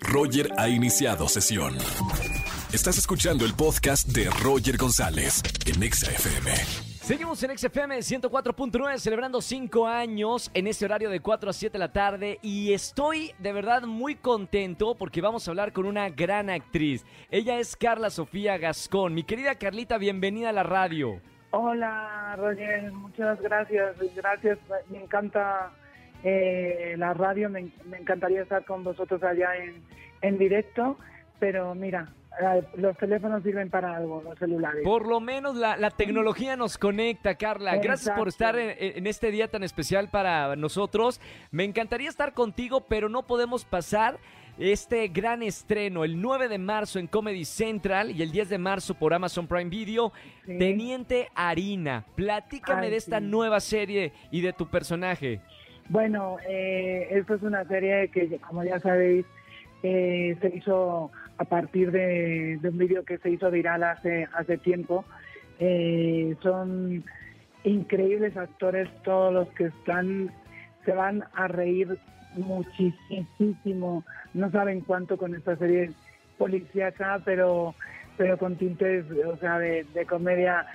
Roger ha iniciado sesión. Estás escuchando el podcast de Roger González en Exa FM. Seguimos en XFM 104.9 celebrando 5 años en este horario de 4 a 7 de la tarde y estoy de verdad muy contento porque vamos a hablar con una gran actriz. Ella es Carla Sofía Gascón. Mi querida Carlita, bienvenida a la radio. Hola, Roger, muchas gracias. Gracias, me encanta eh, la radio, me, me encantaría estar con vosotros allá en, en directo, pero mira, eh, los teléfonos sirven para algo, los celulares. Por lo menos la, la tecnología nos conecta, Carla. Gracias por estar en, en este día tan especial para nosotros. Me encantaría estar contigo, pero no podemos pasar este gran estreno el 9 de marzo en Comedy Central y el 10 de marzo por Amazon Prime Video. Sí. Teniente Harina, platícame Ay, de esta sí. nueva serie y de tu personaje. Bueno, eh, esto es una serie que, como ya sabéis, eh, se hizo a partir de, un vídeo que se hizo viral hace, hace tiempo. Eh, son increíbles actores todos los que están, se van a reír muchísimo, no saben cuánto con esta serie policíaca, pero, pero con tintes, o sea, de, comedia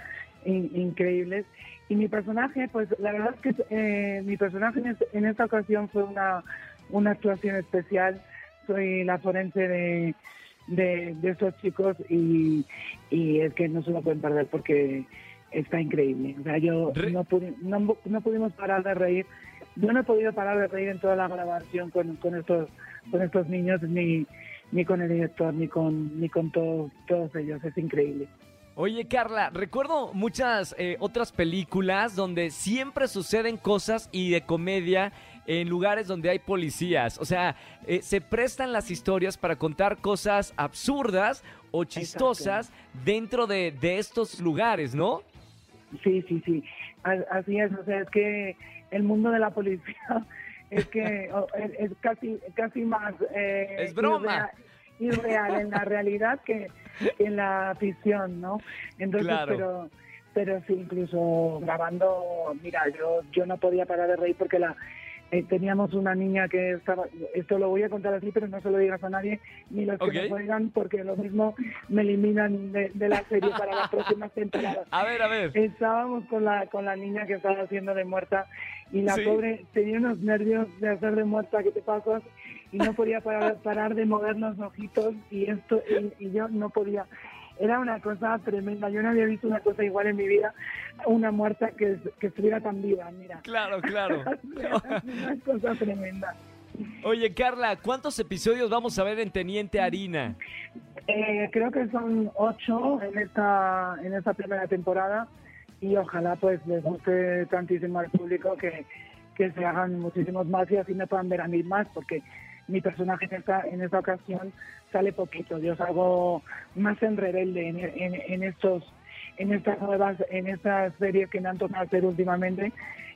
in- increíbles. Y mi personaje, pues la verdad es que eh, mi personaje en, es- en esta ocasión fue una, una actuación especial. Soy la forense de, de, de estos chicos y, y es que no se lo pueden perder porque está increíble. O sea, yo Re- no, pudi- no, no pudimos parar de reír. Yo no he podido parar de reír en toda la grabación con, con estos con estos niños ni ni con el director ni con ni con todos todos ellos. Es increíble. Oye, Carla, recuerdo muchas eh, otras películas donde siempre suceden cosas y de comedia en lugares donde hay policías. O sea, eh, se prestan las historias para contar cosas absurdas o chistosas dentro de, de estos lugares, ¿no? Sí, sí, sí. Así es, o sea, es que el mundo de la policía es que es, es casi casi más eh, Es broma. Irreal en la realidad que, que en la ficción, ¿no? Entonces, Claro. pero pero sí, incluso grabando, mira, yo yo no podía parar de reír porque la eh, teníamos una niña que estaba, esto lo voy a contar así, pero no se lo digas a nadie, ni los que nos oigan, porque lo mismo me eliminan de, de la serie para las próximas temporadas A ver, a ver. estábamos con la con la niña que estaba haciendo de muerta y la Sí. pobre tenía unos nervios de hacer de muerta que te pasas y no podía parar, parar de mover los ojitos y esto y, y yo no podía era una cosa tremenda yo no había visto una cosa igual en mi vida una muerta que, que estuviera tan viva mira Claro, claro. una cosa tremenda Oye, Carla, ¿cuántos episodios vamos a ver en Teniente Harina? Eh, creo que son ocho en esta en esta primera temporada y ojalá pues les guste tantísimo al público que, que se hagan muchísimos más y así me puedan ver a mí más porque mi personaje en esta en esta ocasión sale poquito yo salgo más en rebelde en, en, en estos en estas nuevas en estas series que me han tocado hacer últimamente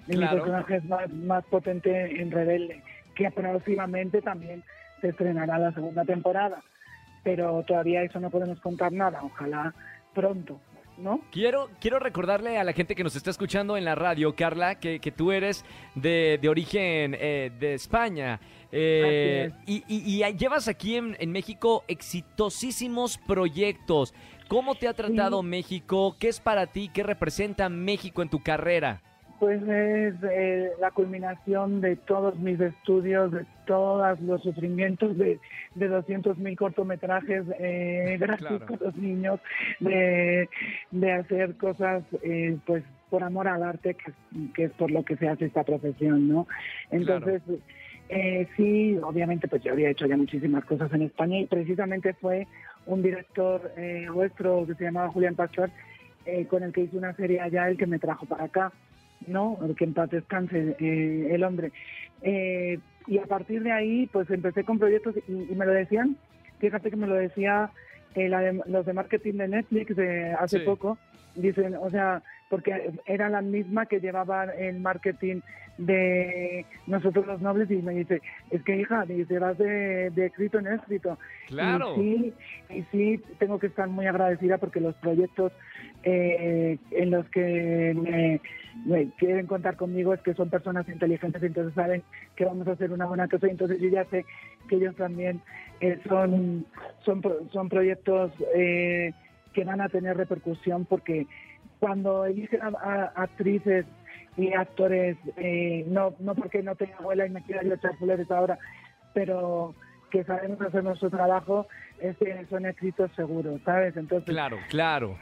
y mi Claro. personaje es más, más potente en rebelde que próximamente también se estrenará la segunda temporada pero todavía eso no podemos contar nada. Ojalá pronto, ¿no? Quiero, quiero recordarle a la gente que nos está escuchando en la radio, Carla, que, que tú eres de, de origen eh, de España. Eh, y, y- y llevas aquí en, en México exitosísimos proyectos. ¿Cómo te ha tratado Sí. México? ¿Qué es para ti? ¿Qué representa México en tu carrera? Pues es eh, la culminación de todos mis estudios, de todos los sufrimientos de, de 200 mil cortometrajes eh, Claro. con los niños, de, de hacer cosas pues pues por amor al arte, que, es- que es por lo que se hace esta profesión, ¿no? Entonces, eh, sí, obviamente pues yo había hecho ya muchísimas cosas en España y precisamente fue un director eh, vuestro que se llamaba Julián Pastor, eh, con el que hice una serie allá, el que me trajo para acá. ¿No? Que en paz descanse eh, el hombre. Eh, y a partir de ahí, pues empecé con proyectos y, y me lo decían, fíjate que me lo decía eh, la de- los de marketing de Netflix de hace Sí. poco, dicen, o sea, porque era la misma que llevaba el marketing de nosotros los nobles y me dice, es que hija, dice, vas de, de escrito en escrito. Claro. Y sí, y sí, tengo que estar muy agradecida porque los proyectos eh, en los que me, me quieren contar conmigo es que son personas inteligentes, entonces saben que vamos a hacer una buena cosa y entonces yo ya sé que ellos también eh, son, son, son proyectos eh, que van a tener repercusión porque cuando eligen a, actrices y actores, eh, no, no porque no tenga abuela y me quiera yo echar flores ahora, pero que sabemos hacer nuestro trabajo, es que son éxitos seguros, ¿sabes? Entonces, claro, claro.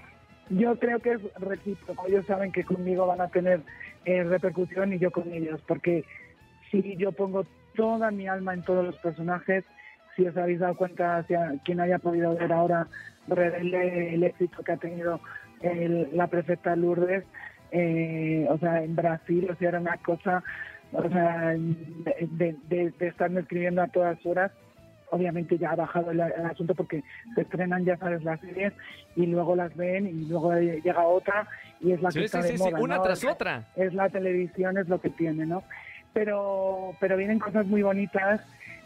Yo creo que es recíproco. Ellos saben que conmigo van a tener eh, repercusión y yo con ellos, porque si yo pongo toda mi alma en todos los personajes, si os habéis dado cuenta, hacia quien haya podido ver ahora el éxito que ha tenido la prefecta Lourdes, eh, o sea, en Brasil, o sea, era una cosa, o sea, de, de, de estarme escribiendo a todas horas obviamente ya ha bajado el, asunto porque se estrenan, ya sabes, las series y luego las ven y luego llega otra y es la que está de moda, una tras otra. Es la televisión, es lo que tiene, ¿no? Pero, pero vienen cosas muy bonitas,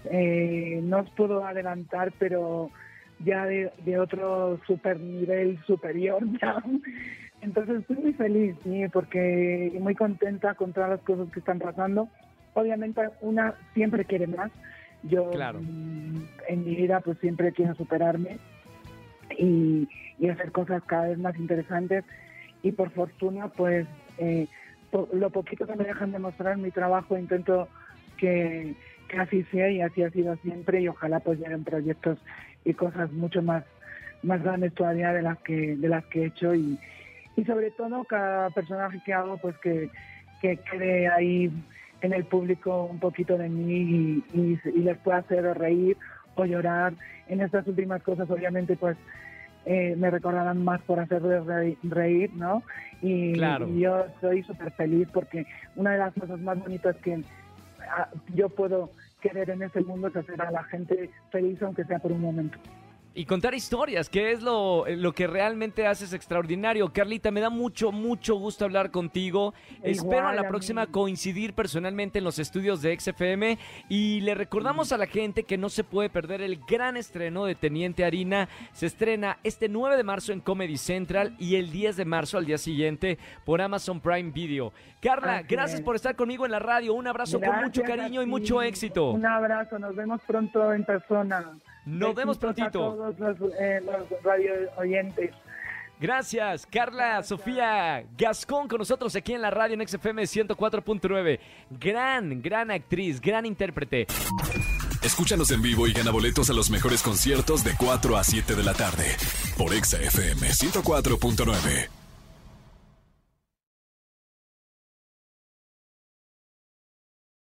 eh, no os puedo adelantar, pero ya de, otro super nivel superior ya. Entonces estoy muy feliz, sí, porque muy contenta con todas las cosas que están pasando. Obviamente una siempre quiere más, yo mm, en mi vida pues siempre quiero superarme y, hacer cosas cada vez más interesantes y por fortuna pues eh, lo poquito que me dejan demostrar mi trabajo intento que, así sea y así ha sido siempre y ojalá pues lleguen proyectos y cosas mucho más más grandes todavía de las que de las que he hecho y, y sobre todo cada personaje que hago pues que, que quede ahí en el público un poquito de mí y, les pueda hacer reír o llorar. En estas últimas cosas, obviamente, pues eh, me recordarán más por hacerles reír, ¿no? Y, yo estoy súper feliz porque una de las cosas más bonitas que yo puedo querer en este mundo es hacer a la gente feliz, aunque sea por un momento y contar historias, que es lo, lo, que realmente haces extraordinario. Carlita, me da mucho, mucho gusto hablar contigo. Espero a la próxima coincidir personalmente en los estudios de XFM y le recordamos a la gente que no se puede perder el gran estreno de Teniente Harina. Se estrena este 9 de marzo en Comedy Central y el 10 de marzo al día siguiente por Amazon Prime Video. Carla, gracias por estar conmigo en la radio. Un abrazo con mucho cariño y mucho éxito. Un abrazo, nos vemos pronto en persona. Nos vemos prontito. todos eh, los, radio oyentes. Gracias, Carla Sofía Gascón con nosotros aquí en la radio en XFM 104.9. Gran, gran actriz, gran intérprete. Escúchanos en vivo y gana boletos a los mejores conciertos de 4 a 7 de la tarde por XFM 104.9.